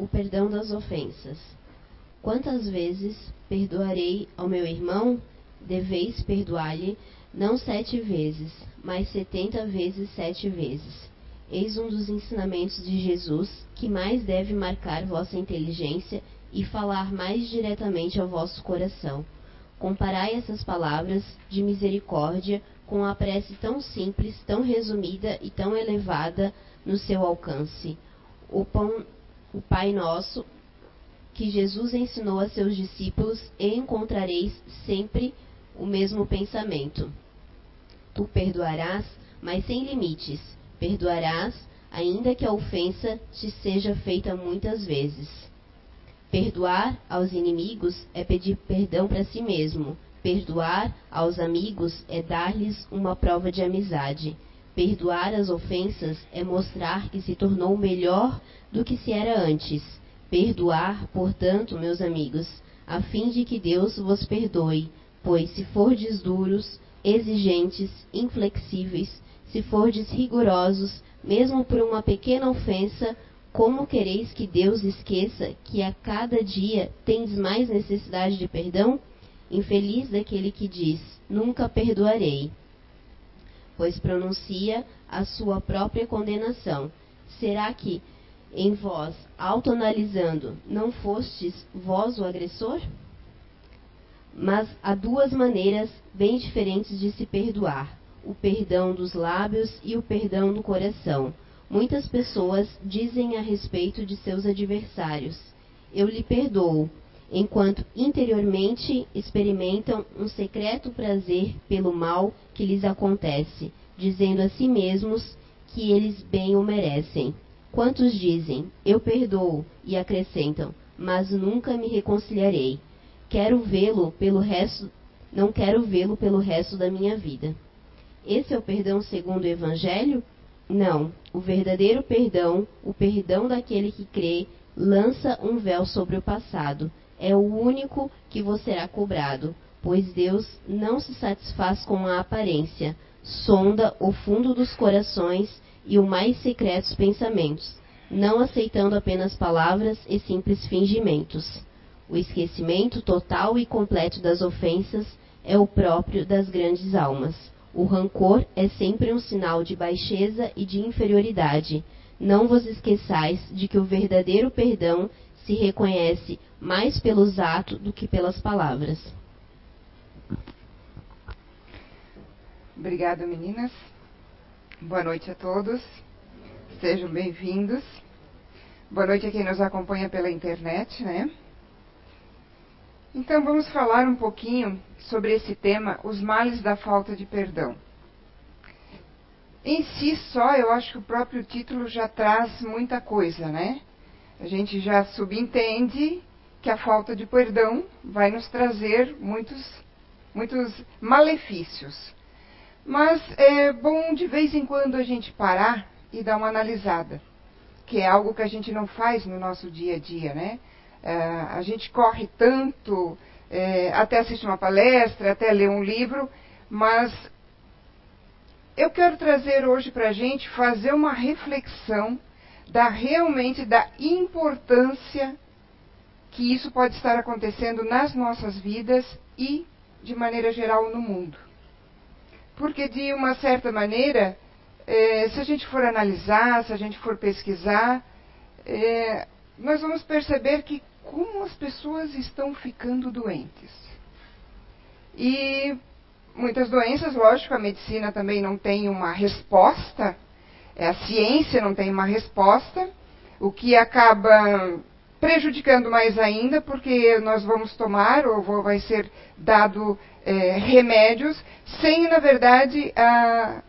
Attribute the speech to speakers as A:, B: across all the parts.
A: o perdão das ofensas. Quantas vezes perdoarei ao meu irmão? Deveis perdoar-lhe não sete vezes, mas setenta vezes sete vezes. Eis um dos ensinamentos de Jesus que mais deve marcar vossa inteligência e falar mais diretamente ao vosso coração. Comparai essas palavras de misericórdia com a prece tão simples, tão resumida e tão elevada no seu alcance. O, pão, o Pai Nosso que Jesus ensinou a seus discípulos e encontrareis sempre o mesmo pensamento. Tu perdoarás, mas sem limites. Perdoarás, ainda que a ofensa te seja feita muitas vezes. Perdoar aos inimigos é pedir perdão para si mesmo. Perdoar aos amigos é dar-lhes uma prova de amizade. Perdoar as ofensas é mostrar que se tornou melhor do que se era antes. Perdoar, portanto, meus amigos, a fim de que Deus vos perdoe, pois se fordes duros, exigentes, inflexíveis, se fordes rigorosos, mesmo por uma pequena ofensa, como quereis que Deus esqueça que a cada dia tendes mais necessidade de perdão? Infeliz daquele que diz: Nunca perdoarei, pois pronuncia a sua própria condenação. Será que, em vós, autoanalisando, não fostes vós o agressor? Mas há duas maneiras bem diferentes de se perdoar: o perdão dos lábios e o perdão do coração. Muitas pessoas dizem a respeito de seus adversários: Eu lhe perdoo, enquanto interiormente experimentam um secreto prazer pelo mal que lhes acontece, dizendo a si mesmos que eles bem o merecem. Quantos dizem: Eu perdoo, e acrescentam: Mas nunca me reconciliarei. Quero vê-lo pelo resto, não quero vê-lo pelo resto da minha vida. Esse é o perdão segundo o evangelho? Não, o verdadeiro perdão, o perdão daquele que crê, lança um véu sobre o passado. É o único que vos será cobrado, pois Deus não se satisfaz com a aparência, sonda o fundo dos corações e os mais secretos pensamentos, não aceitando apenas palavras e simples fingimentos. O esquecimento total e completo das ofensas é o próprio das grandes almas. O rancor é sempre um sinal de baixeza e de inferioridade. Não vos esqueçais de que o verdadeiro perdão se reconhece mais pelos atos do que pelas palavras.
B: Obrigada, meninas. Boa noite a todos. Sejam bem-vindos. Boa noite a quem nos acompanha pela internet, né? Então vamos falar um pouquinho sobre esse tema, os males da falta de perdão. Em si só, eu acho que o próprio título já traz muita coisa, né? A gente já subentende que a falta de perdão vai nos trazer muitos, muitos malefícios. Mas é bom de vez em quando a gente parar e dar uma analisada, que é algo que a gente não faz no nosso dia a dia, né? É, a gente corre tanto, é, até assiste uma palestra, até lê um livro, mas eu quero trazer hoje para a gente fazer uma reflexão da realmente da importância que isso pode estar acontecendo nas nossas vidas e de maneira geral no mundo. Porque de uma certa maneira, é, se a gente for analisar, se a gente for pesquisar, é, nós vamos perceber que como as pessoas estão ficando doentes. E muitas doenças, lógico, a medicina também não tem uma resposta, a ciência não tem uma resposta, o que acaba prejudicando mais ainda, porque nós vamos tomar ou vai ser dado é, remédios sem, na verdade, a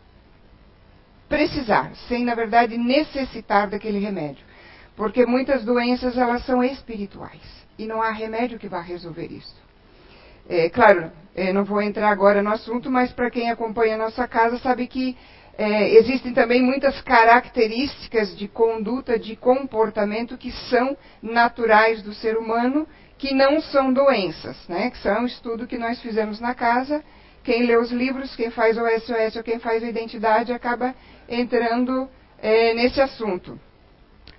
B: precisar, sem, na verdade, necessitar daquele remédio. Porque muitas doenças elas são espirituais e não há remédio que vá resolver isso. É, claro, é, não vou entrar agora no assunto, mas para quem acompanha a nossa casa sabe que é, existem também muitas características de conduta, de comportamento que são naturais do ser humano, que não são doenças, né? Que são um estudo que nós fizemos na casa. Quem lê os livros, quem faz o SOS ou quem faz a identidade acaba entrando é, nesse assunto.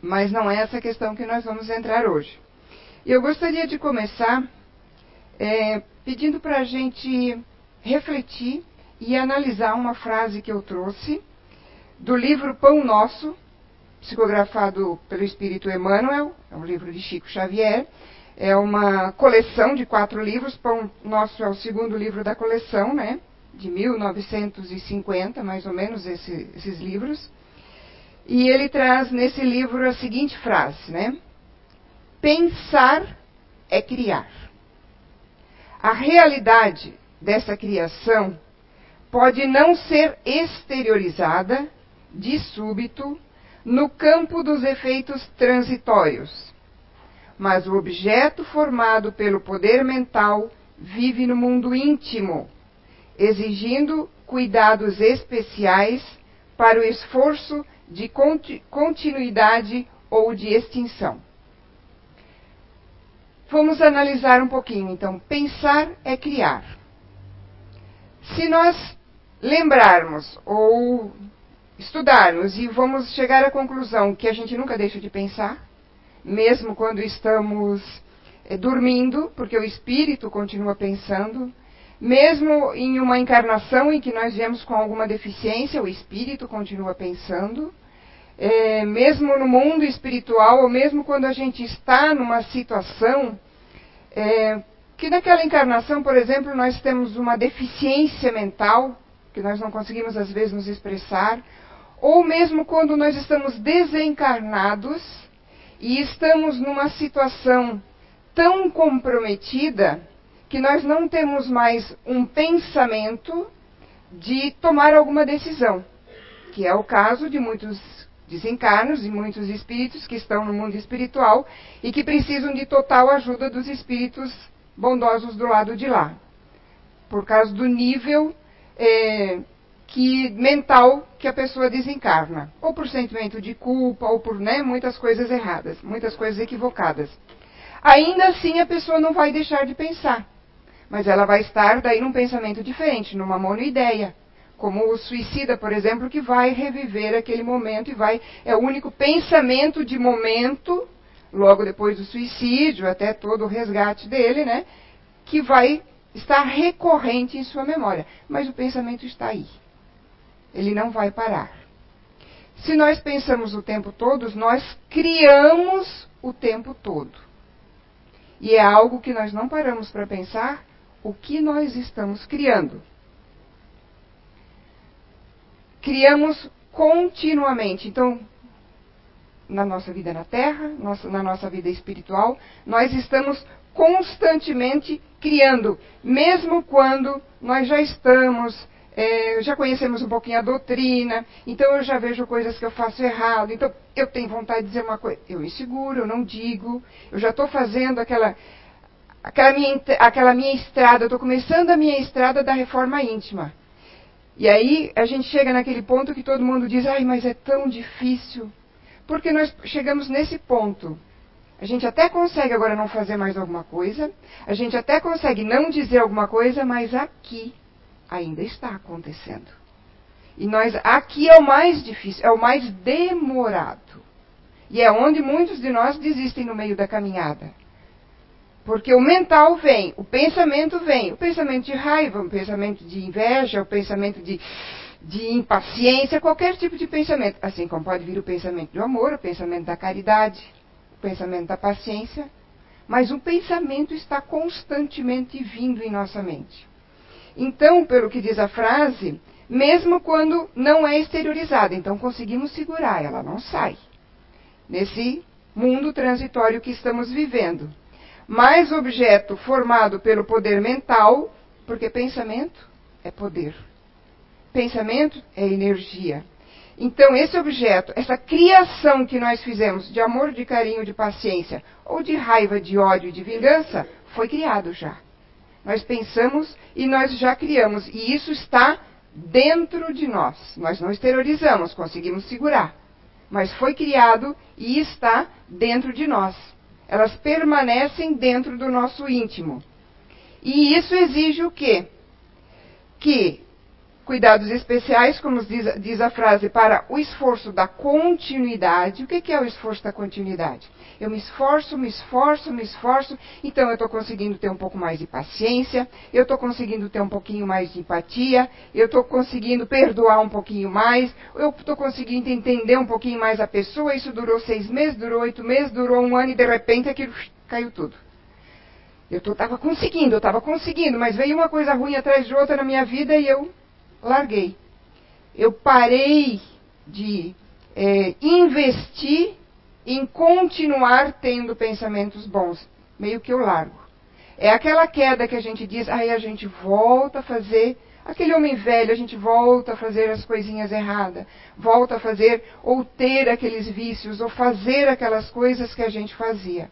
B: Mas não é essa questão que nós vamos entrar hoje. E eu gostaria de começar é, pedindo para a gente refletir e analisar uma frase que eu trouxe do livro Pão Nosso, psicografado pelo Espírito Emmanuel, é um livro de Chico Xavier, é uma coleção de quatro livros, Pão Nosso é o segundo livro da coleção, né? De 1950, mais ou menos, esse, esses livros. E ele traz nesse livro a seguinte frase, né? Pensar é criar. A realidade dessa criação pode não ser exteriorizada de súbito no campo dos efeitos transitórios mas o objeto formado pelo poder mental vive no mundo íntimo, exigindo cuidados especiais para o esforço de continuidade ou de extinção. Vamos analisar um pouquinho, então. Pensar é criar. Se nós lembrarmos ou estudarmos e vamos chegar à conclusão que a gente nunca deixa de pensar, mesmo quando estamos é, dormindo, porque o espírito continua pensando, mesmo em uma encarnação em que nós viemos com alguma deficiência, o espírito continua pensando, é, mesmo no mundo espiritual, ou mesmo quando a gente está numa situação é, que naquela encarnação, por exemplo, nós temos uma deficiência mental, que nós não conseguimos às vezes nos expressar, ou mesmo quando nós estamos desencarnados, e estamos numa situação tão comprometida que nós não temos mais um pensamento de tomar alguma decisão, que é o caso de muitos desencarnos e muitos espíritos que estão no mundo espiritual e que precisam de total ajuda dos espíritos bondosos do lado de lá, por causa do nível é, que mental que a pessoa desencarna, ou por sentimento de culpa, ou por né, muitas coisas erradas, muitas coisas equivocadas. Ainda assim a pessoa não vai deixar de pensar, mas ela vai estar daí num pensamento diferente, numa monoideia, como o suicida, por exemplo, que vai reviver aquele momento e vai é o único pensamento de momento, logo depois do suicídio, até todo o resgate dele, né, que vai estar recorrente em sua memória, mas o pensamento está aí. Ele não vai parar. Se nós pensamos o tempo todo, nós criamos o tempo todo. E é algo que nós não paramos para pensar o que nós estamos criando. Criamos continuamente. Então, na nossa vida na Terra, na nossa vida espiritual, nós estamos constantemente criando, mesmo quando nós já estamos é, já conhecemos um pouquinho a doutrina, então eu já vejo coisas que eu faço errado, então eu tenho vontade de dizer uma coisa, eu me seguro, eu não digo, eu já estou fazendo aquela, aquela, minha, aquela minha estrada, eu estou começando a minha estrada da reforma íntima. E aí a gente chega naquele ponto que todo mundo diz, ai, mas é tão difícil. Porque nós chegamos nesse ponto. A gente até consegue agora não fazer mais alguma coisa, a gente até consegue não dizer alguma coisa, mas aqui ainda está acontecendo. E nós, aqui é o mais difícil, é o mais demorado. E é onde muitos de nós desistem no meio da caminhada. Porque o mental vem, o pensamento vem, o pensamento de raiva, o pensamento de inveja, o pensamento de, de impaciência, qualquer tipo de pensamento. Assim como pode vir o pensamento do amor, o pensamento da caridade, pensamento da paciência. Mas o pensamento está constantemente vindo em nossa mente. Então, pelo que diz a frase, mesmo quando não é exteriorizada, então conseguimos segurar, ela não sai. Nesse mundo transitório que estamos vivendo. Mais objeto formado pelo poder mental, porque pensamento é poder. Pensamento é energia. Então, esse objeto, essa criação que nós fizemos de amor, de carinho, de paciência, ou de raiva, de ódio e de vingança, foi criado já. Nós pensamos e nós já criamos. E isso está dentro de nós. Nós não exteriorizamos, conseguimos segurar. Mas foi criado e está dentro de nós. Elas permanecem dentro do nosso íntimo. E isso exige o quê? Que cuidados especiais, como diz, diz, a frase, para o esforço da continuidade. O que é o esforço da continuidade? Eu me esforço, me esforço, me esforço, então eu estou conseguindo ter um pouco mais de paciência, eu estou conseguindo ter um pouquinho mais de empatia, eu estou conseguindo perdoar um pouquinho mais, eu estou conseguindo entender um pouquinho mais a pessoa. Isso durou seis meses, durou oito meses, durou um ano e de repente aquilo caiu tudo. Eu estava conseguindo, eu estava conseguindo, mas veio uma coisa ruim atrás de outra na minha vida e eu larguei. Eu parei de é, investir em continuar tendo pensamentos bons. Meio que eu largo. É aquela queda que a gente diz, aí a gente volta a fazer, aquele homem velho, a gente volta a fazer as coisinhas erradas, volta a fazer, ou ter aqueles vícios, ou fazer aquelas coisas que a gente fazia.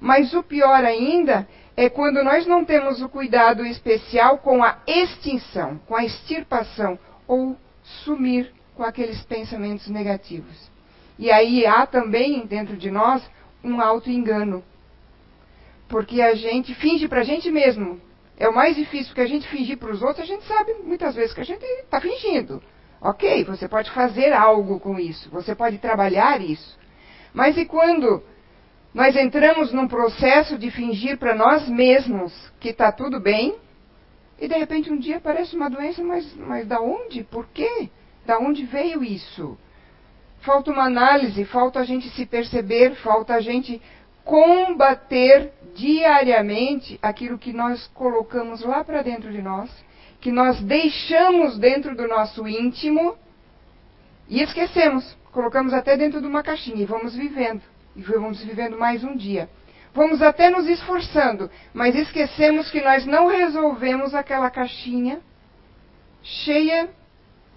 B: Mas o pior ainda é quando nós não temos o cuidado especial com a extinção, com a extirpação ou sumir com aqueles pensamentos negativos. E aí há também dentro de nós um auto-engano. Porque a gente finge para a gente mesmo. É o mais difícil, que a gente fingir para os outros, a gente sabe muitas vezes que a gente está fingindo. Ok, você pode fazer algo com isso, você pode trabalhar isso. Mas e quando nós entramos num processo de fingir para nós mesmos que está tudo bem, e de repente um dia aparece uma doença, mas, mas da onde? Por quê? Da onde veio isso? Falta uma análise, falta a gente se perceber, falta a gente combater diariamente aquilo que nós colocamos lá para dentro de nós, que nós deixamos dentro do nosso íntimo e esquecemos, colocamos até dentro de uma caixinha e vamos vivendo e vamos vivendo mais um dia. Vamos até nos esforçando, mas esquecemos que nós não resolvemos aquela caixinha cheia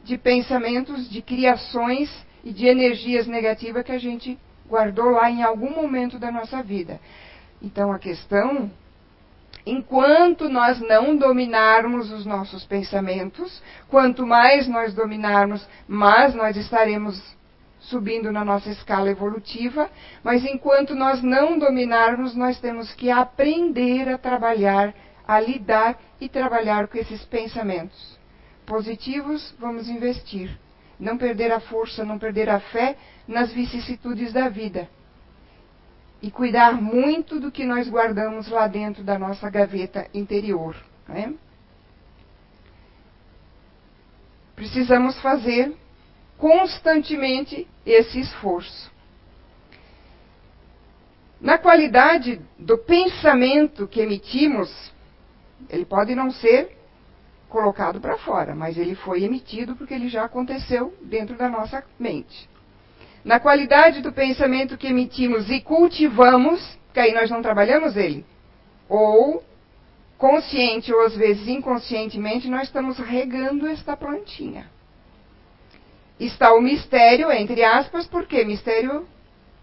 B: de pensamentos, de criações e de energias negativas que a gente guardou lá em algum momento da nossa vida. Então a questão, enquanto nós não dominarmos os nossos pensamentos, quanto mais nós dominarmos, mais nós estaremos subindo na nossa escala evolutiva, mas enquanto nós não dominarmos, nós temos que aprender a trabalhar, a lidar e trabalhar com esses pensamentos. Positivos, vamos investir. Não perder a força, não perder a fé nas vicissitudes da vida. E cuidar muito do que nós guardamos lá dentro da nossa gaveta interior. Né? Precisamos fazer constantemente esse esforço. Na qualidade do pensamento que emitimos, ele pode não ser colocado para fora, mas ele foi emitido porque ele já aconteceu dentro da nossa mente. Na qualidade do pensamento que emitimos e cultivamos, que aí nós não trabalhamos ele, ou consciente ou às vezes inconscientemente, nós estamos regando esta plantinha está o mistério, entre aspas, porque mistério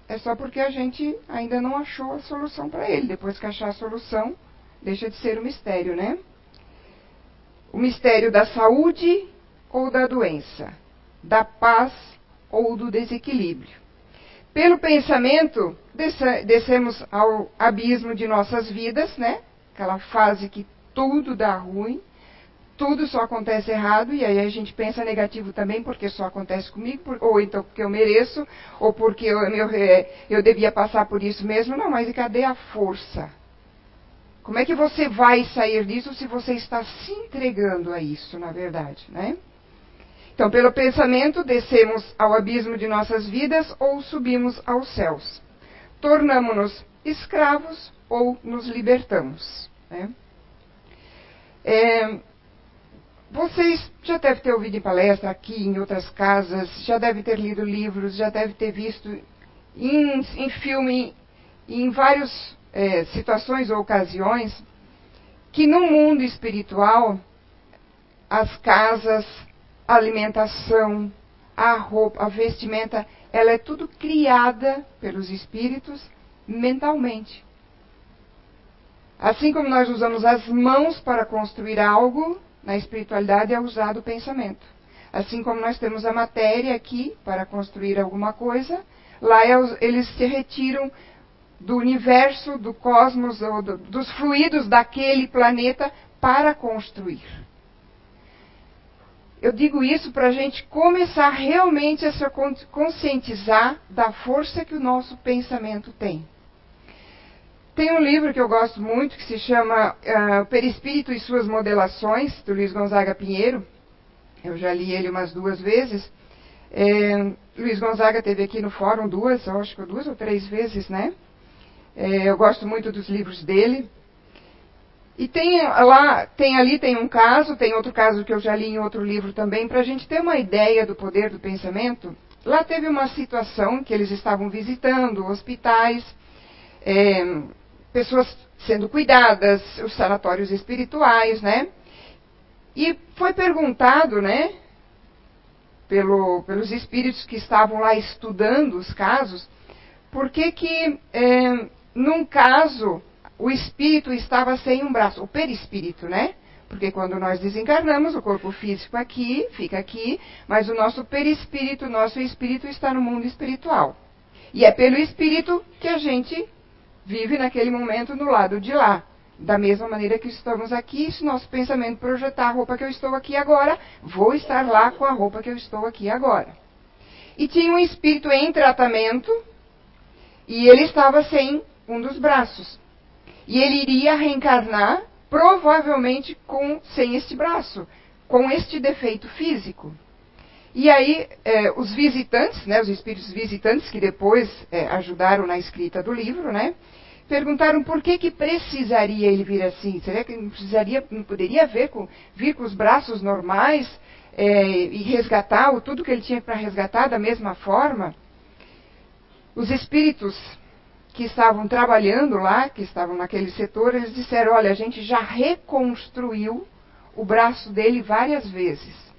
B: é só porque a gente ainda não achou a solução para ele. Depois que achar a solução, deixa de ser um mistério, né? O mistério da saúde ou da doença, da paz ou do desequilíbrio. Pelo pensamento, descemos ao abismo de nossas vidas, né? Aquela fase que tudo dá ruim tudo só acontece errado, e aí a gente pensa negativo também, porque só acontece comigo, ou então porque eu mereço, ou porque eu, eu, é, eu devia passar por isso mesmo. Não, mas cadê a força? Como é que você vai sair disso se você está se entregando a isso, na verdade, né? Então, pelo pensamento, descemos ao abismo de nossas vidas ou subimos aos céus. Tornamos-nos escravos ou nos libertamos. Né? É, vocês já devem ter ouvido em palestra aqui, em outras casas, já devem ter lido livros, já devem ter visto em, em filme, em várias é, situações ou ocasiões, que no mundo espiritual, as casas, a alimentação, a roupa, a vestimenta, ela é tudo criada pelos espíritos mentalmente. Assim como nós usamos as mãos para construir algo, na espiritualidade é usado o pensamento. Assim como nós temos a matéria aqui para construir alguma coisa, lá é eles se retiram do universo, do cosmos, ou do, dos fluidos daquele planeta para construir. eu digo isso para a gente começar realmente a se conscientizar da força que o nosso pensamento tem. Tem um livro que eu gosto muito que se chama uh, Perispírito e Suas Modelações, do Luiz Gonzaga Pinheiro. Eu já li ele umas duas vezes. É, Luiz Gonzaga teve aqui no fórum duas, acho que duas ou três vezes, né? É, eu gosto muito dos livros dele. E tem lá, tem ali tem um caso, tem outro caso que eu já li em outro livro também, para a gente ter uma ideia do poder do pensamento. Lá teve uma situação que eles estavam visitando hospitais, é, pessoas sendo cuidadas, os sanatórios espirituais, né? E foi perguntado, né, pelo, pelos espíritos que estavam lá estudando os casos, por que que, é, num caso, o espírito estava sem um braço, o perispírito, né? Porque quando nós desencarnamos, o corpo físico aqui, fica aqui, mas o nosso perispírito, o nosso espírito está no mundo espiritual. E é pelo espírito que a gente vive naquele momento no lado de lá. Da mesma maneira que estamos aqui, se nosso pensamento projetar a roupa que eu estou aqui agora, vou estar lá com a roupa que eu estou aqui agora. E tinha um espírito em tratamento, e ele estava sem um dos braços. E ele iria reencarnar, provavelmente com, sem este braço, com este defeito físico. E aí, eh, os visitantes, né, os espíritos visitantes, que depois eh, ajudaram na escrita do livro, né, perguntaram por que, que precisaria ele vir assim. Será que não precisaria, não poderia vir com, vir com os braços normais eh, e resgatar o, tudo que ele tinha para resgatar da mesma forma? Os espíritos que estavam trabalhando lá, que estavam naquele setor, eles disseram: olha, a gente já reconstruiu o braço dele várias vezes.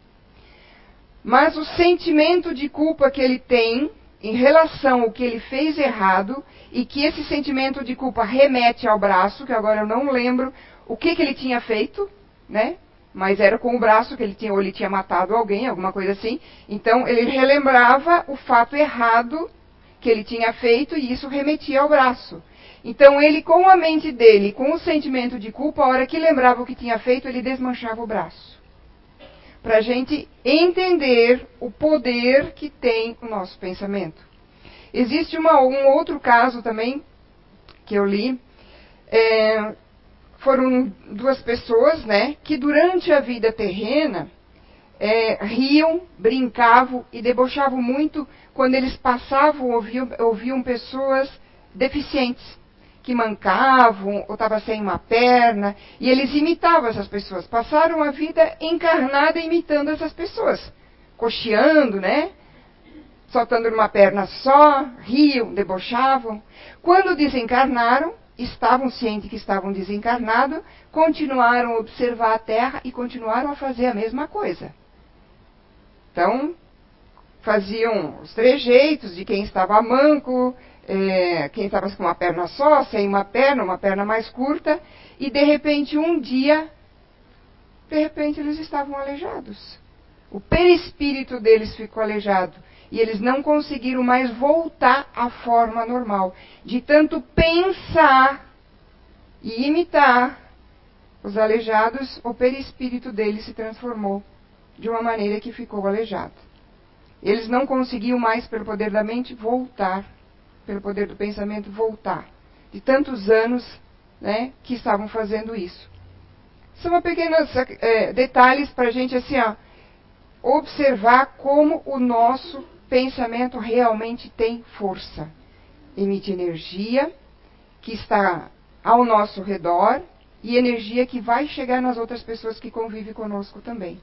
B: Mas o sentimento de culpa que ele tem em relação ao que ele fez errado, e que esse sentimento de culpa remete ao braço, que agora eu não lembro o que, que ele tinha feito, né? Mas era com o braço que ele tinha, ou ele tinha matado alguém, alguma coisa assim. Então ele relembrava o fato errado que ele tinha feito e isso remetia ao braço. Então ele, com a mente dele, com o sentimento de culpa, a hora que lembrava o que tinha feito, ele desmanchava o braço. Para a gente entender o poder que tem o nosso pensamento. Existe uma, um outro caso também que eu li. É, foram duas pessoas, né, que durante a vida terrena é, riam, brincavam e debochavam muito quando eles passavam, ouviam, ouviam pessoas deficientes, que mancavam ou estavam sem uma perna, e eles imitavam essas pessoas. Passaram a vida encarnada imitando essas pessoas, cocheando, né? Soltando numa perna só, riam, debochavam. Quando desencarnaram, estavam cientes que estavam desencarnados, continuaram a observar a Terra e continuaram a fazer a mesma coisa. Então, faziam os trejeitos de quem estava manco, é, quem estava com uma perna só, sem uma perna, uma perna mais curta, e de repente um dia, de repente eles estavam aleijados. O perispírito deles ficou aleijado. E eles não conseguiram mais voltar à forma normal. De tanto pensar e imitar os aleijados, o perispírito deles se transformou de uma maneira que ficou aleijado. Eles não conseguiam mais, pelo poder da mente, voltar, pelo poder do pensamento, voltar. De tantos anos né, que estavam fazendo isso. São pequenos é, detalhes para a gente assim, ó, observar como o nosso pensamento realmente tem força. Emite energia que está ao nosso redor e energia que vai chegar nas outras pessoas que convivem conosco também.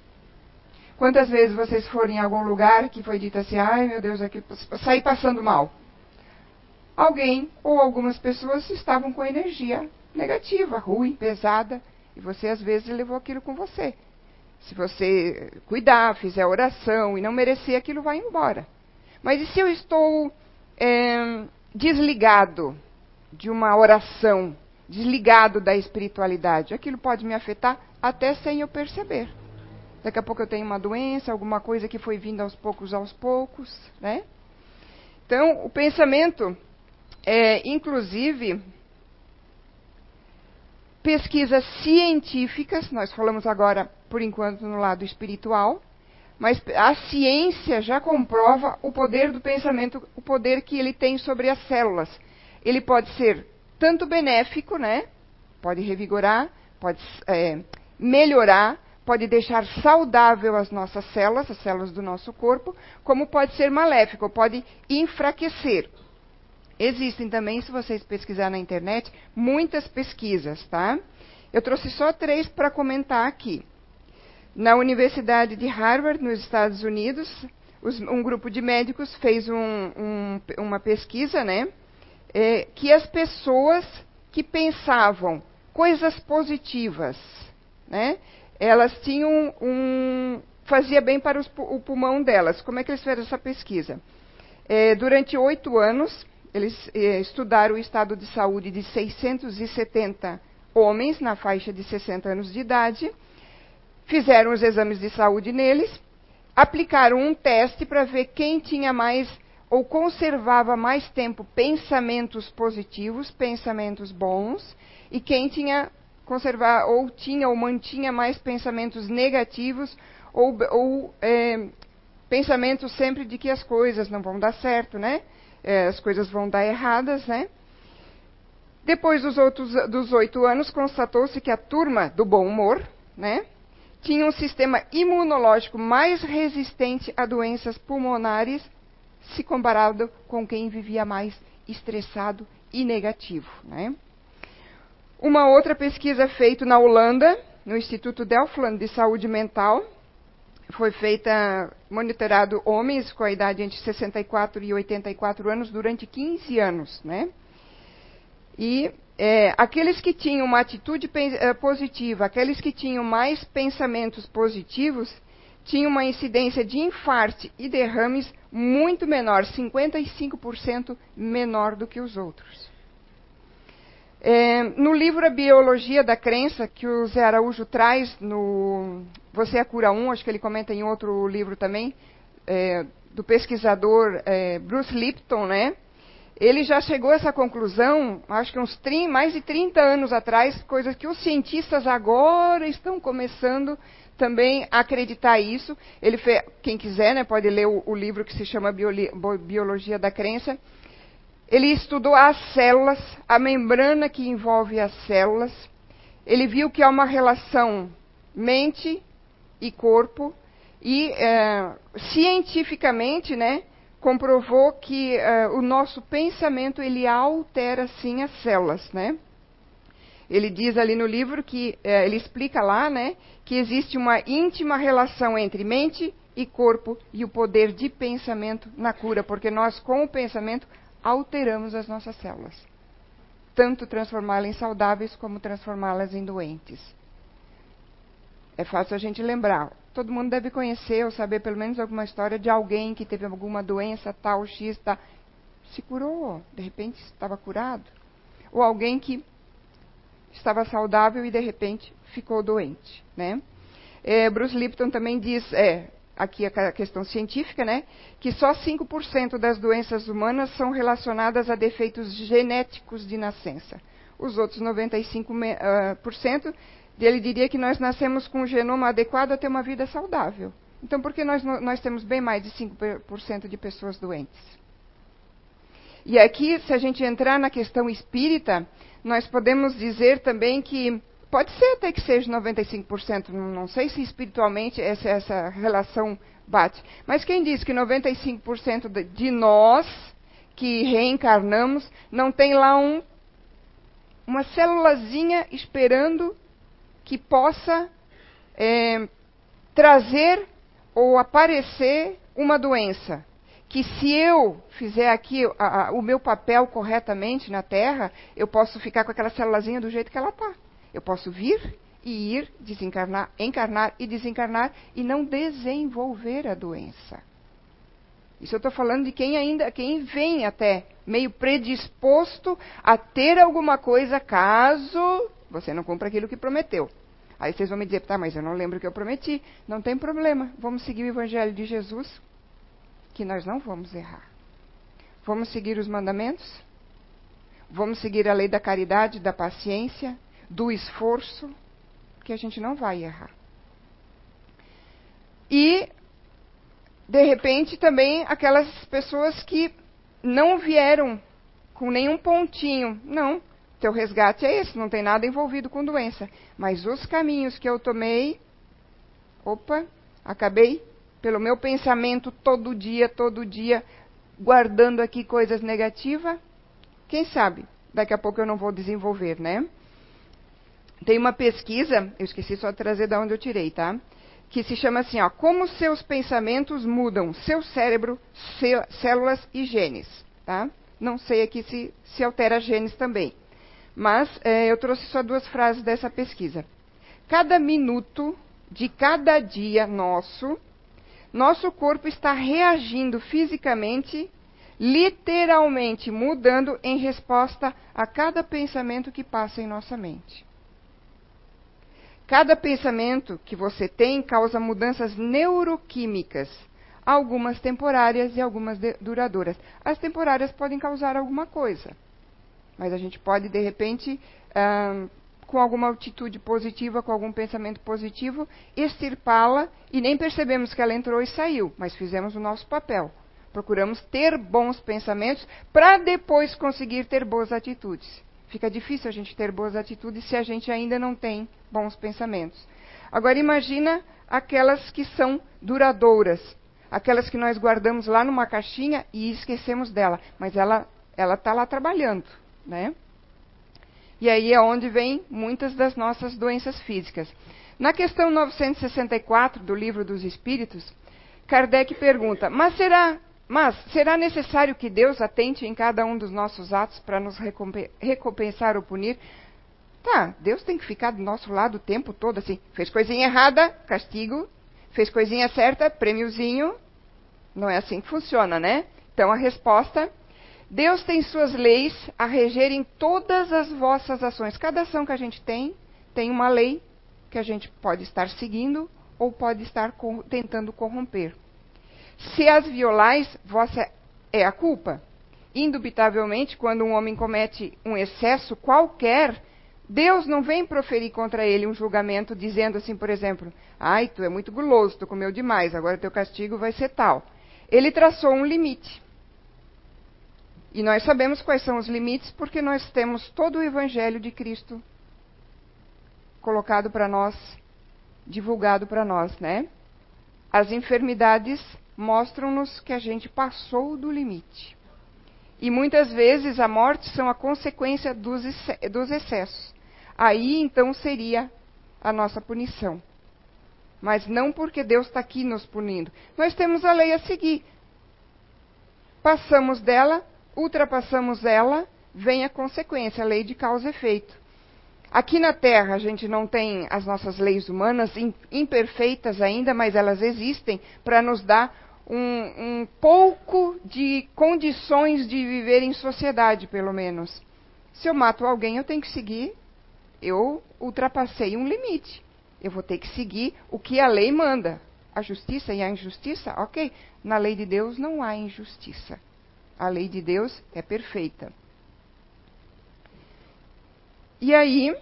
B: Quantas vezes vocês foram em algum lugar que foi dito assim, ai meu Deus, aqui saí passando mal? Alguém ou algumas pessoas estavam com energia negativa, ruim, pesada, e você às vezes levou aquilo com você. Se você cuidar, fizer oração e não merecer, aquilo vai embora. Mas e se eu estou é, desligado de uma oração, desligado da espiritualidade? Aquilo pode me afetar até sem eu perceber. Daqui a pouco eu tenho uma doença, alguma coisa que foi vindo aos poucos, aos poucos, né? Então, o pensamento, é, inclusive, pesquisas científicas, nós falamos agora, por enquanto, no lado espiritual, mas a ciência já comprova o poder do pensamento, o poder que ele tem sobre as células. Ele pode ser tanto benéfico, né? Pode revigorar, pode é, melhorar, pode deixar saudável as nossas células, as células do nosso corpo, como pode ser maléfico, pode enfraquecer. Existem também, se vocês pesquisarem na internet, muitas pesquisas, tá? Eu trouxe só três para comentar aqui. Na Universidade de Harvard, nos Estados Unidos, os, um grupo de médicos fez um, um, uma pesquisa, né? É, que as pessoas que pensavam coisas positivas, né? Elas tinham um. fazia bem para os, o pulmão delas. Como é que eles fizeram essa pesquisa? É, durante oito anos, eles é, estudaram o estado de saúde de 670 homens na faixa de 60 anos de idade, fizeram os exames de saúde neles, aplicaram um teste para ver quem tinha mais ou conservava mais tempo pensamentos positivos, pensamentos bons, e quem tinha conservar ou tinha ou mantinha mais pensamentos negativos ou, ou é, pensamentos sempre de que as coisas não vão dar certo, né? É, as coisas vão dar erradas, né? Depois dos, outros, dos oito anos, constatou-se que a turma do bom humor, né, tinha um sistema imunológico mais resistente a doenças pulmonares se comparado com quem vivia mais estressado e negativo. Né? Uma outra pesquisa feita na Holanda, no Instituto Delftland de Saúde Mental, foi feita, monitorado homens com a idade entre 64 e 84 anos durante 15 anos, né? E é, aqueles que tinham uma atitude é, positiva, aqueles que tinham mais pensamentos positivos, tinham uma incidência de infarte e derrames muito menor, 55% menor do que os outros. É, no livro A Biologia da Crença, que o Zé Araújo traz no Você é a Cura 1, acho que ele comenta em outro livro também, é, do pesquisador é, Bruce Lipton, né? ele já chegou a essa conclusão, acho que uns 30, mais de 30 anos atrás, coisas que os cientistas agora estão começando também a acreditar isso. Ele fez, quem quiser, né, pode ler o, o livro que se chama Biologia da Crença. Ele estudou as células, a membrana que envolve as células. Ele viu que há uma relação mente e corpo e é, cientificamente, né, comprovou que uh, o nosso pensamento ele altera sim as células, né? Ele diz ali no livro que uh, ele explica lá, né, que existe uma íntima relação entre mente e corpo e o poder de pensamento na cura, porque nós com o pensamento alteramos as nossas células, tanto transformá-las em saudáveis como transformá-las em doentes. É fácil a gente lembrar todo mundo deve conhecer ou saber pelo menos alguma história de alguém que teve alguma doença tal, X, tá, se curou, de repente estava curado. Ou alguém que estava saudável e de repente ficou doente, né? É, Bruce Lipton também diz, é, aqui a questão científica, né, que só 5% das doenças humanas são relacionadas a defeitos genéticos de nascença. Os outros 95% ele diria que nós nascemos com um genoma adequado a ter uma vida saudável. Então, por que nós, nós temos bem mais de 5% de pessoas doentes? E aqui, se a gente entrar na questão espírita, nós podemos dizer também que pode ser até que seja 95%, não sei se espiritualmente essa, essa relação bate. Mas quem diz que 95% de nós que reencarnamos não tem lá um, uma célulazinha esperando que possa é, trazer ou aparecer uma doença. Que se eu fizer aqui a, a, o meu papel corretamente na Terra, eu posso ficar com aquela célulazinha do jeito que ela está. Eu posso vir e ir, desencarnar, encarnar e desencarnar e não desenvolver a doença. Isso eu estou falando de quem ainda, quem vem até meio predisposto a ter alguma coisa caso você não cumpra aquilo que prometeu. Aí vocês vão me dizer, tá, mas eu não lembro o que eu prometi. Não tem problema. Vamos seguir o Evangelho de Jesus, que nós não vamos errar. Vamos seguir os mandamentos? Vamos seguir a lei da caridade, da paciência, do esforço, que a gente não vai errar. E de repente, também aquelas pessoas que não vieram com nenhum pontinho. Não, teu resgate é esse, não tem nada envolvido com doença. Mas os caminhos que eu tomei, opa, acabei pelo meu pensamento todo dia, todo dia, guardando aqui coisas negativas. Quem sabe? Daqui a pouco eu não vou desenvolver, né? Tem uma pesquisa, eu esqueci só de trazer de onde eu tirei, tá? Que se chama assim, ó, como seus pensamentos mudam seu cérebro, células e genes, tá? Não sei aqui se, se altera genes também. Mas é, eu trouxe só duas frases dessa pesquisa. Cada minuto de cada dia nosso, nosso corpo está reagindo fisicamente, literalmente mudando em resposta a cada pensamento que passa em nossa mente. Cada pensamento que você tem causa mudanças neuroquímicas, algumas temporárias e algumas duradouras. As temporárias podem causar alguma coisa, mas a gente pode, de repente, com alguma atitude positiva, com algum pensamento positivo, extirpá-la e nem percebemos que ela entrou e saiu, mas fizemos o nosso papel. Procuramos ter bons pensamentos para depois conseguir ter boas atitudes. Fica difícil a gente ter boas atitudes se a gente ainda não tem bons pensamentos. Agora imagina aquelas que são duradouras, aquelas que nós guardamos lá numa caixinha e esquecemos dela, mas ela ela está lá trabalhando, né? E aí é onde vem muitas das nossas doenças físicas. Na questão 964 do Livro dos Espíritos, Kardec pergunta: "Mas será mas será necessário que Deus atente em cada um dos nossos atos para nos recompensar ou punir? Tá, Deus tem que ficar do nosso lado o tempo todo assim. Fez coisinha errada, castigo. Fez coisinha certa, prêmiozinho. Não é assim que funciona, né? Então a resposta: Deus tem suas leis a regerem todas as vossas ações. Cada ação que a gente tem, tem uma lei que a gente pode estar seguindo ou pode estar tentando corromper. Se as violais, vossa é a culpa. Indubitavelmente, quando um homem comete um excesso qualquer, Deus não vem proferir contra ele um julgamento dizendo assim, por exemplo, ai, tu é muito guloso, tu comeu demais, agora teu castigo vai ser tal. Ele traçou um limite. E nós sabemos quais são os limites porque nós temos todo o evangelho de Cristo colocado para nós, divulgado para nós, né? As enfermidades mostram-nos que a gente passou do limite. E muitas vezes a morte são a consequência dos, dos excessos. Aí então seria a nossa punição. Mas não porque Deus está aqui nos punindo. Nós temos a lei a seguir. Passamos dela, ultrapassamos ela, vem a consequência, a lei de causa e efeito. Aqui na Terra a gente não tem as nossas leis humanas imperfeitas ainda, mas elas existem para nos dar um, um pouco de condições de viver em sociedade, pelo menos. Se eu mato alguém, eu tenho que seguir. Eu ultrapassei um limite. Eu vou ter que seguir o que a lei manda. A justiça e a injustiça, ok. Na lei de Deus não há injustiça. A lei de Deus é perfeita. E aí,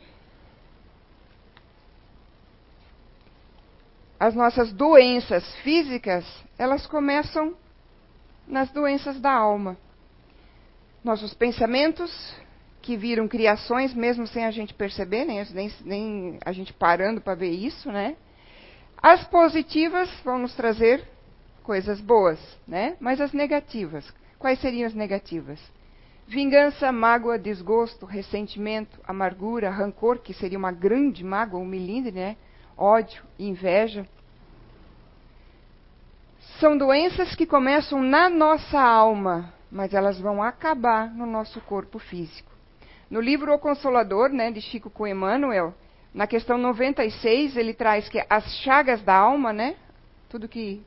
B: as nossas doenças físicas, elas começam nas doenças da alma. Nossos pensamentos, que viram criações, mesmo sem a gente perceber, nem, nem, nem a gente parando para ver isso, né? As positivas vão nos trazer coisas boas, né? Mas as negativas, quais seriam as negativas? Vingança, mágoa, desgosto, ressentimento, amargura, rancor, que seria uma grande mágoa, um milindre, né? Ódio, inveja. São doenças que começam na nossa alma, mas elas vão acabar no nosso corpo físico. No livro O Consolador, né, de Chico com Emmanuel, na questão 96, ele traz que as chagas da alma, né, tudo que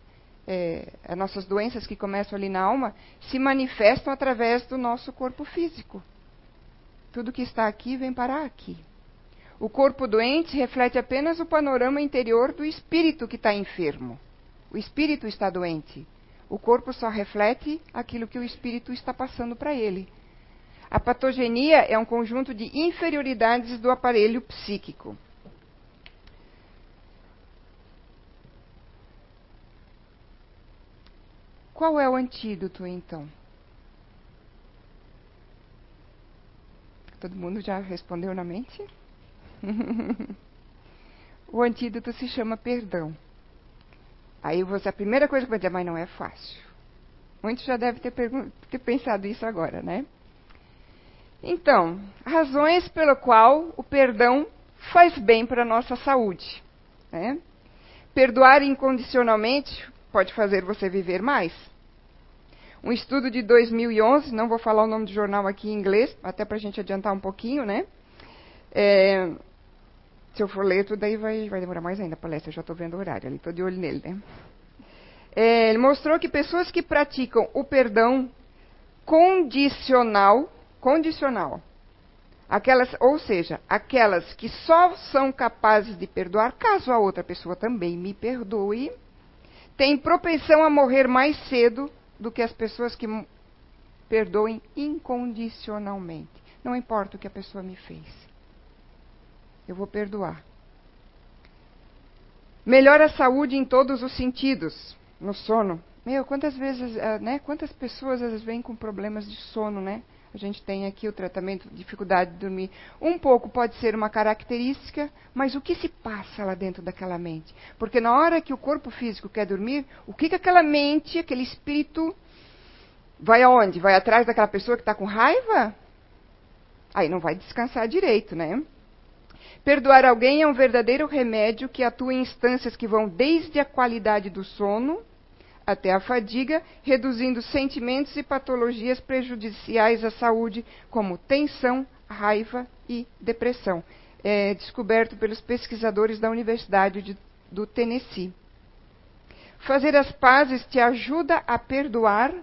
B: é, as nossas doenças que começam ali na alma, se manifestam através do nosso corpo físico. Tudo que está aqui vem parar aqui. O corpo doente reflete apenas o panorama interior do espírito que está enfermo. O espírito está doente. O corpo só reflete aquilo que o espírito está passando para ele. A patogenia é um conjunto de inferioridades do aparelho psíquico. Qual é o antídoto, então? Todo mundo já respondeu na mente? o antídoto se chama perdão. Aí você, a primeira coisa que vai dizer, mas não é fácil. Muitos já devem ter, ter pensado isso agora, né? Então, razões pelo qual o perdão faz bem para a nossa saúde. Né? Perdoar incondicionalmente pode fazer você viver mais. Um estudo de 2011, não vou falar o nome do jornal aqui em inglês, até para a gente adiantar um pouquinho, né? É, se eu for ler tudo aí vai, vai demorar mais ainda a palestra, eu já estou vendo o horário ali, estou de olho nele, né? É, ele mostrou que pessoas que praticam o perdão condicional, condicional, aquelas, ou seja, aquelas que só são capazes de perdoar caso a outra pessoa também me perdoe, têm propensão a morrer mais cedo do que as pessoas que perdoem incondicionalmente. Não importa o que a pessoa me fez. Eu vou perdoar. Melhora a saúde em todos os sentidos. No sono. Meu, quantas vezes, eh, né? Quantas pessoas às vezes vêm com problemas de sono, né? A gente tem aqui o tratamento de dificuldade de dormir. Um pouco pode ser uma característica, mas o que se passa lá dentro daquela mente? Porque na hora que o corpo físico quer dormir, o que, que aquela mente, aquele espírito, vai aonde? Vai atrás daquela pessoa que está com raiva? Aí não vai descansar direito, né? Perdoar alguém é um verdadeiro remédio que atua em instâncias que vão desde a qualidade do sono até a fadiga, reduzindo sentimentos e patologias prejudiciais à saúde, como tensão, raiva e depressão. É descoberto pelos pesquisadores da Universidade de, do Tennessee. Fazer as pazes te ajuda a perdoar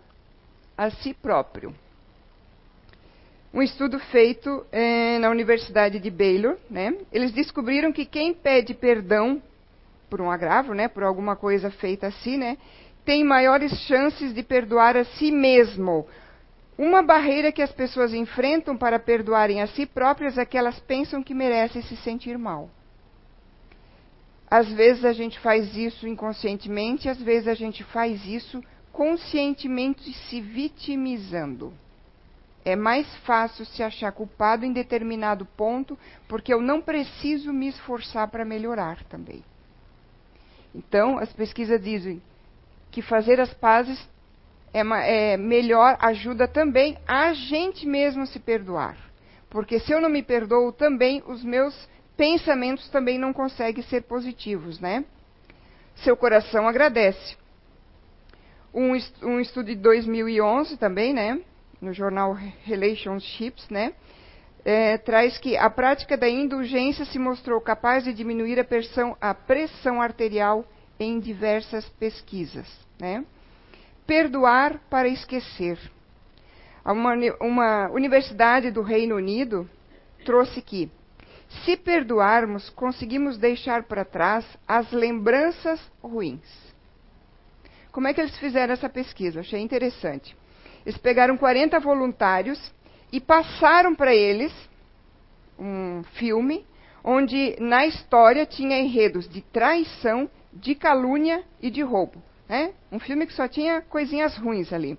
B: a si próprio. Um estudo feito é, na Universidade de Baylor, né, eles descobriram que quem pede perdão por um agravo, né, por alguma coisa feita assim, né, tem maiores chances de perdoar a si mesmo. Uma barreira que as pessoas enfrentam para perdoarem a si próprias é que elas pensam que merecem se sentir mal. Às vezes a gente faz isso inconscientemente, às vezes a gente faz isso conscientemente se vitimizando. É mais fácil se achar culpado em determinado ponto, porque eu não preciso me esforçar para melhorar também. Então, as pesquisas dizem que fazer as pazes é, é melhor, ajuda também a gente mesmo se perdoar. Porque se eu não me perdoo também, os meus pensamentos também não conseguem ser positivos, né? Seu coração agradece. Um, um estudo de 2011 também, né? No jornal Relationships, né? É, traz que a prática da indulgência se mostrou capaz de diminuir a pressão, a pressão arterial em diversas pesquisas. Né? Perdoar para esquecer. Uma, uma universidade do Reino Unido trouxe que, se perdoarmos, conseguimos deixar para trás as lembranças ruins. Como é que eles fizeram essa pesquisa? Achei interessante. Eles pegaram 40 voluntários e passaram para eles um filme onde na história tinha enredos de traição, de calúnia e de roubo. Né? Um filme que só tinha coisinhas ruins ali.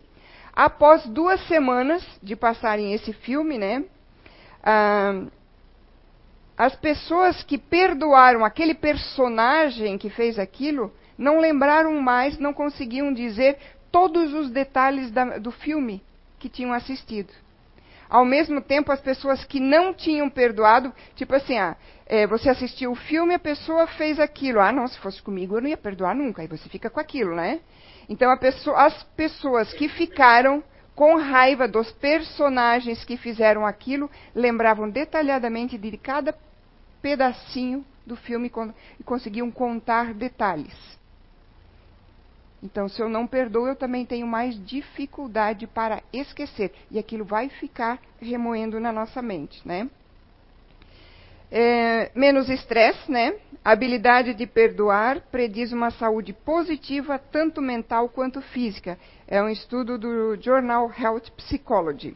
B: Após duas semanas de passarem esse filme, né, ah, as pessoas que perdoaram aquele personagem que fez aquilo não lembraram mais, não conseguiam dizer todos os detalhes da, do filme que tinham assistido. Ao mesmo tempo, as pessoas que não tinham perdoado, tipo assim, ah, é, você assistiu o filme, a pessoa fez aquilo. Ah, não, se fosse comigo eu não ia perdoar nunca. Aí você fica com aquilo, né? Então, pessoa, as pessoas que ficaram com raiva dos personagens que fizeram aquilo, lembravam detalhadamente de cada pedacinho do filme e conseguiam contar detalhes. Então, se eu não perdoo, eu também tenho mais dificuldade para esquecer. E aquilo vai ficar remoendo na nossa mente, né? É, menos estresse, né? A habilidade de perdoar prediz uma saúde positiva, tanto mental quanto física. É um estudo do jornal Health Psychology.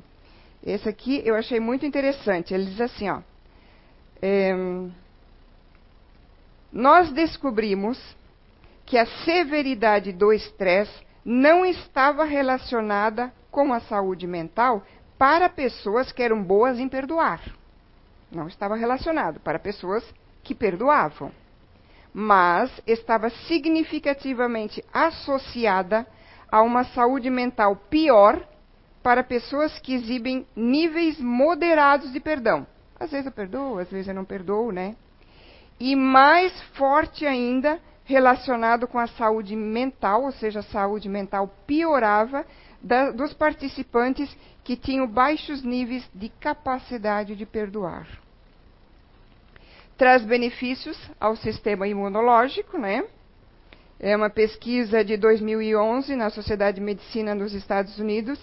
B: Esse aqui eu achei muito interessante. Ele diz assim, ó. É, nós descobrimos que a severidade do estresse não estava relacionada com a saúde mental para pessoas que eram boas em perdoar. Não estava relacionado para pessoas que perdoavam. Mas estava significativamente associada a uma saúde mental pior para pessoas que exibem níveis moderados de perdão. Às vezes eu perdoo, às vezes eu não perdoo, né? E mais forte ainda, relacionado com a saúde mental, ou seja, a saúde mental piorava da, dos participantes que tinham baixos níveis de capacidade de perdoar. Traz benefícios ao sistema imunológico, né? É uma pesquisa de 2011 na Sociedade de Medicina dos Estados Unidos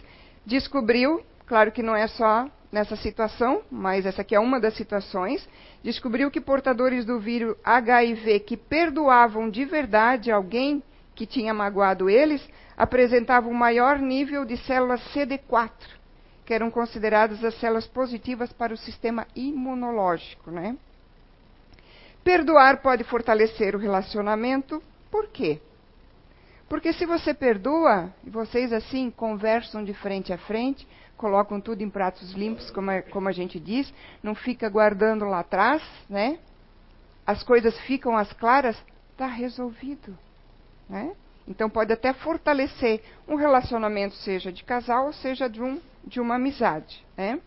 B: descobriu, claro que não é só nessa situação, mas essa aqui é uma das situações, descobriu que portadores do vírus HIV que perdoavam de verdade alguém que tinha magoado eles, apresentavam maior nível de células CD4, que eram consideradas as células positivas para o sistema imunológico, né? Perdoar pode fortalecer o relacionamento, por quê? Porque se você perdoa, e vocês assim conversam de frente a frente, colocam tudo em pratos limpos, como a, como a gente diz, não fica guardando lá atrás, né? As coisas ficam as claras, está resolvido, né? Então pode até fortalecer um relacionamento, seja de casal ou seja de, um, de uma amizade, né?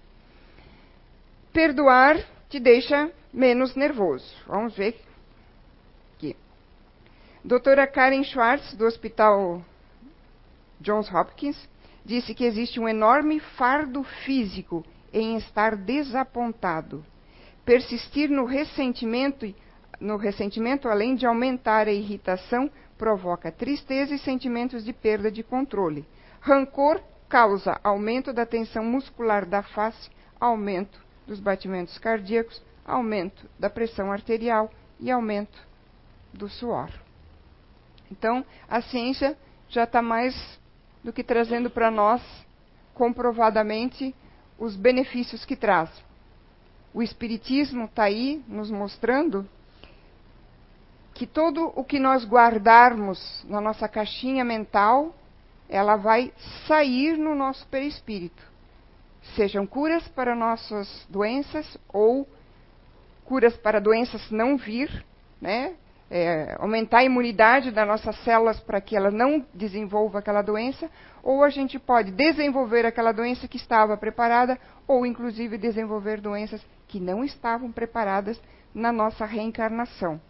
B: Perdoar te deixa menos nervoso. Vamos ver Doutora Karen Schwartz, do Hospital Johns Hopkins, disse que existe um enorme fardo físico em estar desapontado. Persistir no ressentimento, no ressentimento, além de aumentar a irritação, provoca tristeza e sentimentos de perda de controle. Rancor causa aumento da tensão muscular da face, aumento dos batimentos cardíacos, aumento da pressão arterial e aumento do suor. Então, a ciência já está mais do que trazendo para nós, comprovadamente, os benefícios que traz. O Espiritismo está aí nos mostrando que todo o que nós guardarmos na nossa caixinha mental, ela vai sair no nosso perispírito. Sejam curas para nossas doenças ou curas para doenças não vir, né? É, aumentar a imunidade das nossas células para que ela não desenvolva aquela doença, ou a gente pode desenvolver aquela doença que estava preparada, ou inclusive desenvolver doenças que não estavam preparadas na nossa reencarnação.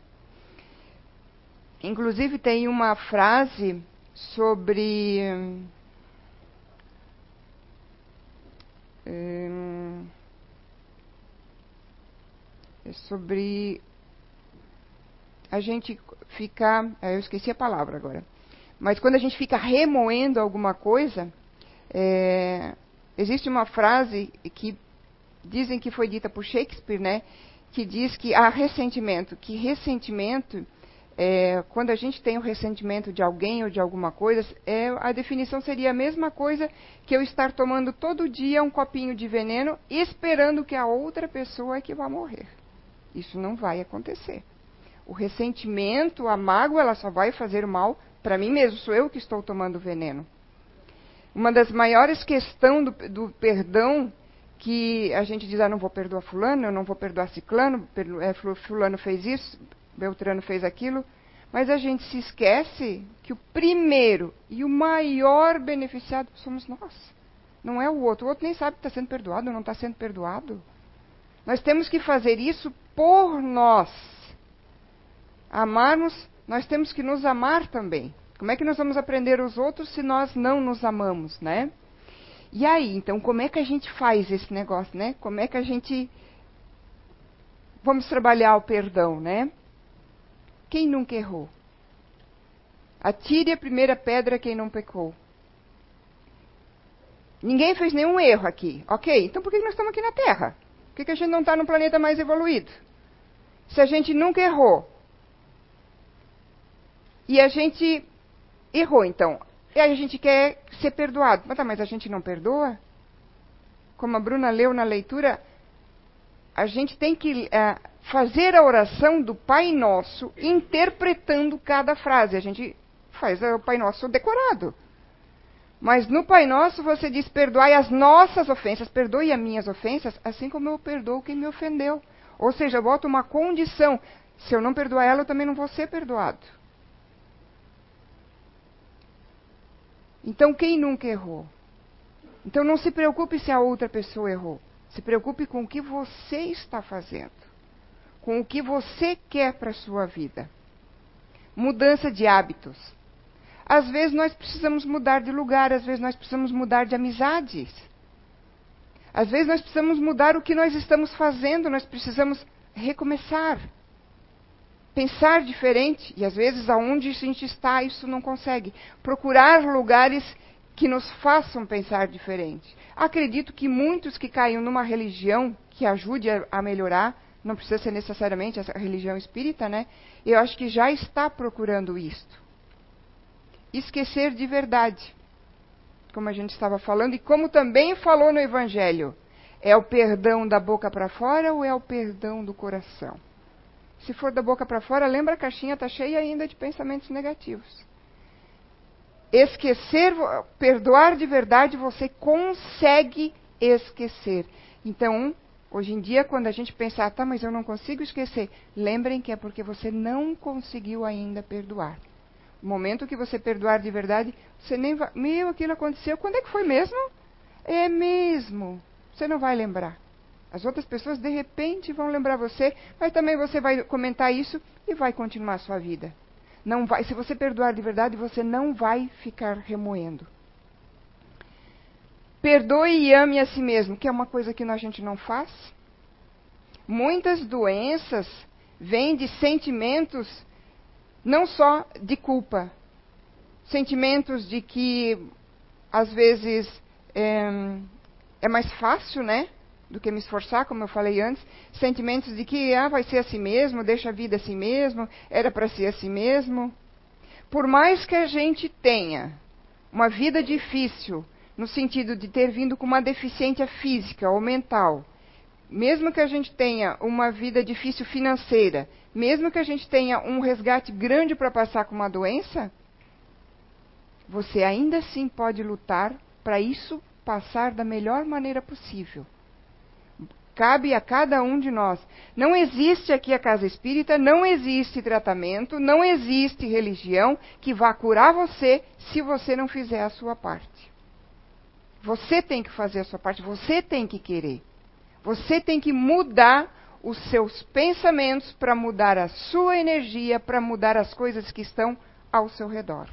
B: Inclusive tem uma frase sobre hum, sobre a gente fica. É, eu esqueci a palavra agora. Mas quando a gente fica remoendo alguma coisa, é, existe uma frase que dizem que foi dita por Shakespeare, né? Que diz que há ressentimento, que ressentimento, é, quando a gente tem o ressentimento de alguém ou de alguma coisa, é, a definição seria a mesma coisa que eu estar tomando todo dia um copinho de veneno esperando que a outra pessoa é que vá morrer. Isso não vai acontecer. O ressentimento, a mágoa, ela só vai fazer mal para mim mesmo, sou eu que estou tomando veneno. Uma das maiores questões do, do, perdão, que a gente diz, ah, não vou perdoar fulano, eu não vou perdoar ciclano, é, fulano fez isso, Beltrano fez aquilo, mas a gente se esquece que o primeiro e o maior beneficiado somos nós. Não é o outro. O outro nem sabe que está sendo perdoado ou não está sendo perdoado. Nós temos que fazer isso por nós amarmos, nós temos que nos amar também. Como é que nós vamos aprender os outros se nós não nos amamos, né? E aí, então, como é que a gente faz esse negócio, né? Como é que a gente vamos trabalhar o perdão, né? Quem nunca errou? Atire a primeira pedra quem não pecou. Ninguém fez nenhum erro aqui, ok? Então por que nós estamos aqui na Terra? Por que a gente não está num planeta mais evoluído? Se a gente nunca errou, e a gente errou, então. E aí a gente quer ser perdoado. Mas, tá, mas a gente não perdoa? Como a Bruna leu na leitura, a gente tem que é, fazer a oração do Pai Nosso interpretando cada frase. A gente faz o Pai Nosso decorado. Mas no Pai Nosso você diz: perdoai as nossas ofensas, perdoe as minhas ofensas, assim como eu perdoo quem me ofendeu. Ou seja, eu boto uma condição: se eu não perdoar ela, eu também não vou ser perdoado. Então, quem nunca errou? Então, não se preocupe se a outra pessoa errou. Se preocupe com o que você está fazendo, com o que você quer para a sua vida. Mudança de hábitos. Às vezes nós precisamos mudar de lugar, às vezes nós precisamos mudar de amizades. Às vezes nós precisamos mudar o que nós estamos fazendo, nós precisamos recomeçar. Pensar diferente, e às vezes aonde a gente está, isso não consegue. Procurar lugares que nos façam pensar diferente. Acredito que muitos que caem numa religião que ajude a, a melhorar, não precisa ser necessariamente essa religião espírita, né? Eu acho que já está procurando isto. Esquecer de verdade. Como a gente estava falando, e como também falou no Evangelho. É o perdão da boca para fora ou é o perdão do coração? Se for da boca para fora, lembra a caixinha está cheia ainda de pensamentos negativos. Esquecer, perdoar de verdade, você consegue esquecer. Então, hoje em dia, quando a gente pensa, ah, tá, mas eu não consigo esquecer, lembrem que é porque você não conseguiu ainda perdoar. No momento que você perdoar de verdade, você nem vai. Meu, aquilo aconteceu. Quando é que foi mesmo? É mesmo. Você não vai lembrar. As outras pessoas, de repente, vão lembrar você, mas também você vai comentar isso e vai continuar a sua vida. Não vai, se você perdoar de verdade, você não vai ficar remoendo. Perdoe e ame a si mesmo, que é uma coisa que a gente não faz. Muitas doenças vêm de sentimentos não só de culpa, sentimentos de que às vezes é, é mais fácil, né? Do que me esforçar, como eu falei antes, sentimentos de que ah, vai ser assim mesmo, deixa a vida assim mesmo, era para ser assim mesmo. Por mais que a gente tenha uma vida difícil, no sentido de ter vindo com uma deficiência física ou mental, mesmo que a gente tenha uma vida difícil financeira, mesmo que a gente tenha um resgate grande para passar com uma doença, você ainda assim pode lutar para isso passar da melhor maneira possível. Cabe a cada um de nós. Não existe aqui a casa espírita, não existe tratamento, não existe religião que vá curar você se você não fizer a sua parte. Você tem que fazer a sua parte, você tem que querer. Você tem que mudar os seus pensamentos para mudar a sua energia, para mudar as coisas que estão ao seu redor.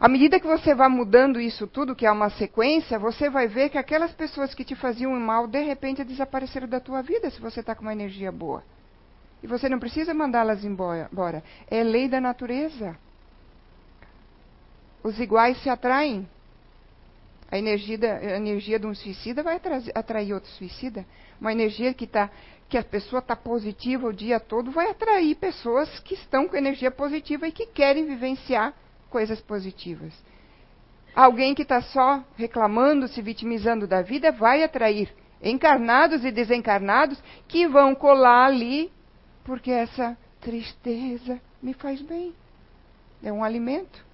B: À medida que você vai mudando isso tudo, que é uma sequência, você vai ver que aquelas pessoas que te faziam mal, de repente desapareceram da tua vida se você está com uma energia boa. E você não precisa mandá-las embora. É lei da natureza. Os iguais se atraem. A energia, da, a energia de um suicida vai atrair, atrair outro suicida. Uma energia que, tá, que a pessoa está positiva o dia todo vai atrair pessoas que estão com energia positiva e que querem vivenciar coisas positivas. Alguém que está só reclamando, se vitimizando da vida, vai atrair encarnados e desencarnados que vão colar ali, porque essa tristeza me faz bem. É um alimento.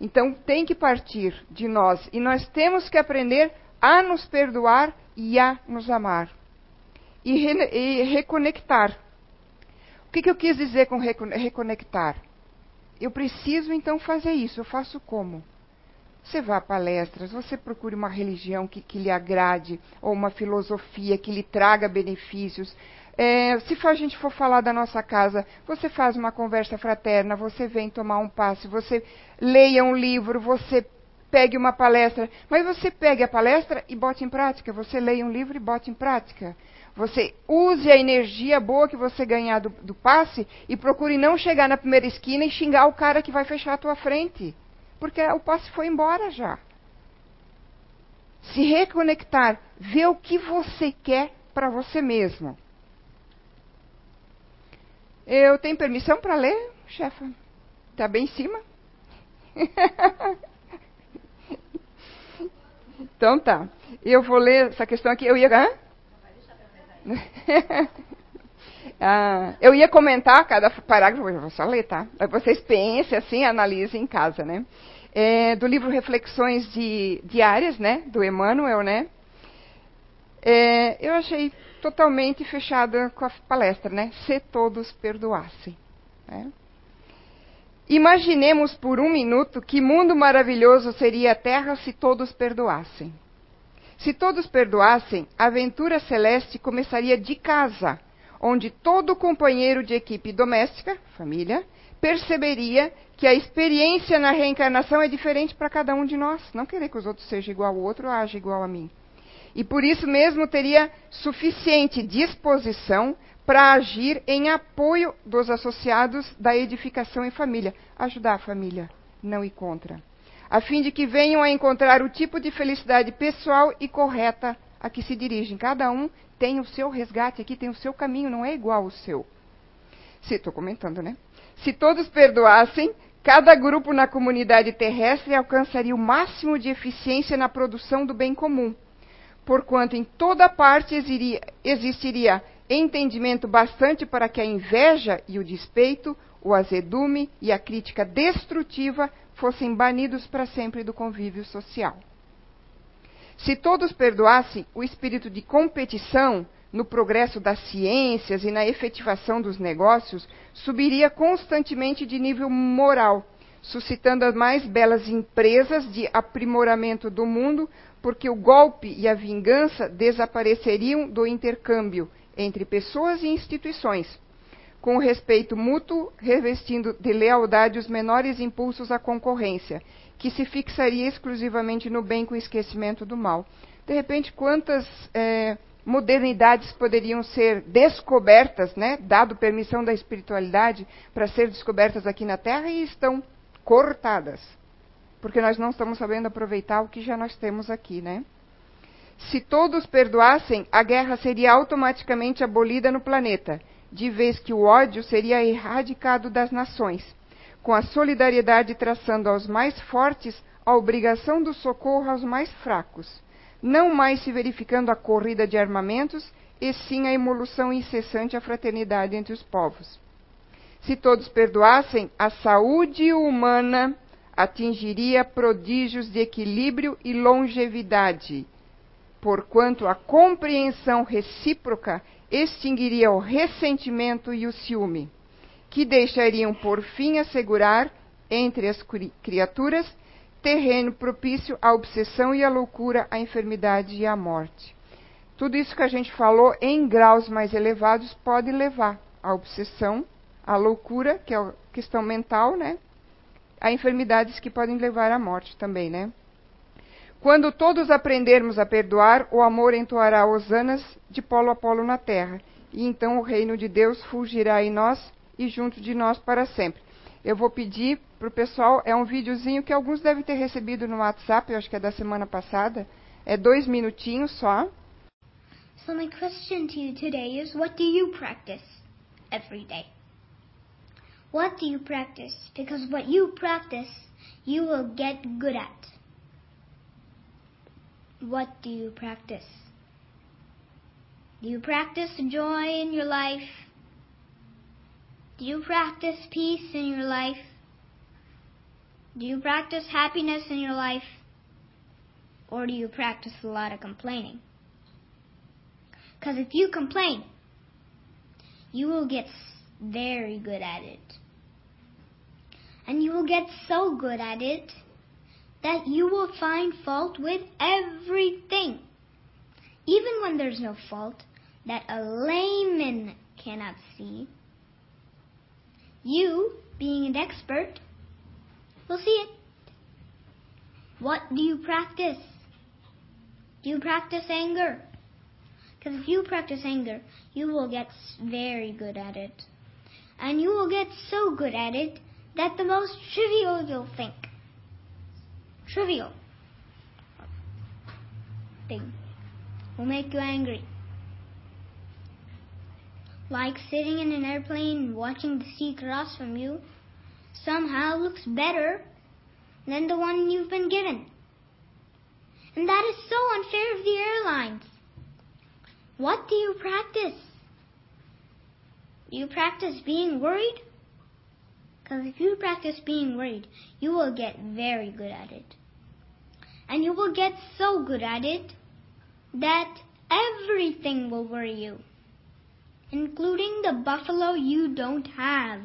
B: Então tem que partir de nós e nós temos que aprender a nos perdoar e a nos amar. E, re, e reconectar. O que, que eu quis dizer com reconectar? Eu preciso então fazer isso. Eu faço como? Você vá a palestras, você procure uma religião que, que lhe agrade, ou uma filosofia que lhe traga benefícios. É, se a gente for falar da nossa casa, você faz uma conversa fraterna, você vem tomar um passe, você leia um livro, você pegue uma palestra, mas você pegue a palestra e bote em prática, você leia um livro e bote em prática. Você use a energia boa que você ganhar do, do, passe e procure não chegar na primeira esquina e xingar o cara que vai fechar a tua frente. Porque o passe foi embora já. Se reconectar, ver o que você quer para você mesmo. Eu tenho permissão para ler, chefa? Está bem em cima? então tá. Eu vou ler essa questão aqui. Eu ia. Hã? ah, eu ia comentar cada parágrafo, eu vou só ler, tá? Vocês pensem assim, analisem em casa, né? é, do livro Reflexões de, Diárias, né, do Emmanuel, né? É, eu achei totalmente fechada com a palestra, né? Se todos perdoassem. Né? Imaginemos por um minuto que mundo maravilhoso seria a Terra se todos perdoassem. Se todos perdoassem, a aventura celeste começaria de casa, onde todo companheiro de equipe doméstica, família, perceberia que a experiência na reencarnação é diferente para cada um de nós. Não querer que os outros sejam igual ao outro ou haja igual a mim. E por isso mesmo teria suficiente disposição para agir em apoio dos associados da edificação em família, ajudar a família, não ir contra, a fim de que venham a encontrar o tipo de felicidade pessoal e correta a que se dirigem. Cada um tem o seu resgate aqui, tem o seu caminho, não é igual ao seu. Se estou comentando, né? Se todos perdoassem, cada grupo na comunidade terrestre alcançaria o máximo de eficiência na produção do bem comum, porquanto em toda parte existiria entendimento bastante para que a inveja e o despeito, o azedume e a crítica destrutiva fossem banidos para sempre do convívio social. Se todos perdoassem, o espírito de competição no progresso das ciências e na efetivação dos negócios subiria constantemente de nível moral, suscitando as mais belas empresas de aprimoramento do mundo, porque o golpe e a vingança desapareceriam do intercâmbio entre pessoas e instituições, com o respeito mútuo, revestindo de lealdade os menores impulsos à concorrência, que se fixaria exclusivamente no bem com esquecimento do mal. De repente, quantas é, modernidades poderiam ser descobertas, né, dado permissão da espiritualidade para ser descobertas aqui na Terra e estão cortadas, porque nós não estamos sabendo aproveitar o que já nós temos aqui, né? Se todos perdoassem, a guerra seria automaticamente abolida no planeta, de vez que o ódio seria erradicado das nações, com a solidariedade traçando aos mais fortes a obrigação do socorro aos mais fracos, não mais se verificando a corrida de armamentos, e sim a emolução incessante à fraternidade entre os povos. Se todos perdoassem, a saúde humana atingiria prodígios de equilíbrio e longevidade porquanto a compreensão recíproca extinguiria o ressentimento e o ciúme, que deixariam por fim assegurar entre as criaturas terreno propício à obsessão e à loucura, à enfermidade e à morte. Tudo isso que a gente falou em graus mais elevados pode levar à obsessão, à loucura, que é a questão mental, né? A enfermidades que podem levar à morte também, né? Quando todos aprendermos a perdoar, o amor entoará hosanas de polo a polo na terra, e então o reino de Deus fugirá em nós e junto de nós para sempre. Eu vou pedir para o pessoal, é um videozinho que alguns devem ter recebido no WhatsApp, eu acho que é da semana passada, é dois minutinhos só.
C: So my question to you today is what do you practice every day? What do you practice? Because what you practice, you will get good at. What do you practice? Do you practice joy in your life? Do you practice peace in your life? Do you practice happiness in your life? Or do you practice a lot of complaining? Because if you complain, you will get very good at it. And you will get so good at it that you will find fault with everything. Even when there's no fault that a layman cannot see, you, being an expert, will see it. What do you practice? Do you practice anger? Because if you practice anger, you will get very good at it. And you will get so good at it that the most trivial you'll think trivial thing will make you angry. Like sitting in an airplane watching the sea cross from you somehow looks better than the one you've been given. And that is so unfair of the airlines. What do you practice? Do you practice being worried? Because if you practice being worried, you will get very good at it. And you will get so good at it that everything will worry you, including the buffalo you don't have.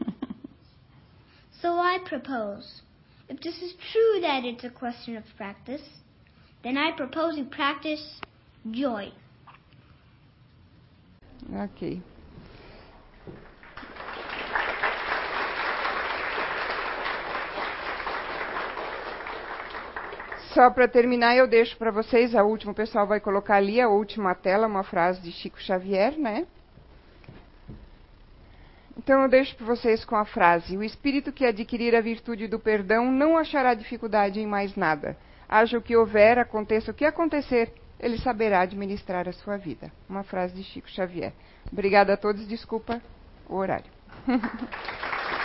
C: so I propose, if this is true that it's a question of practice, then I propose you practice joy.
B: Ok. Só para terminar, eu deixo para vocês a última. O pessoal vai colocar ali a última tela, uma frase de Chico Xavier, né? Então eu deixo para vocês com a frase: O espírito que adquirir a virtude do perdão não achará dificuldade em mais nada. Haja o que houver, aconteça o que acontecer, ele saberá administrar a sua vida. Uma frase de Chico Xavier. Obrigada a todos, desculpa o horário.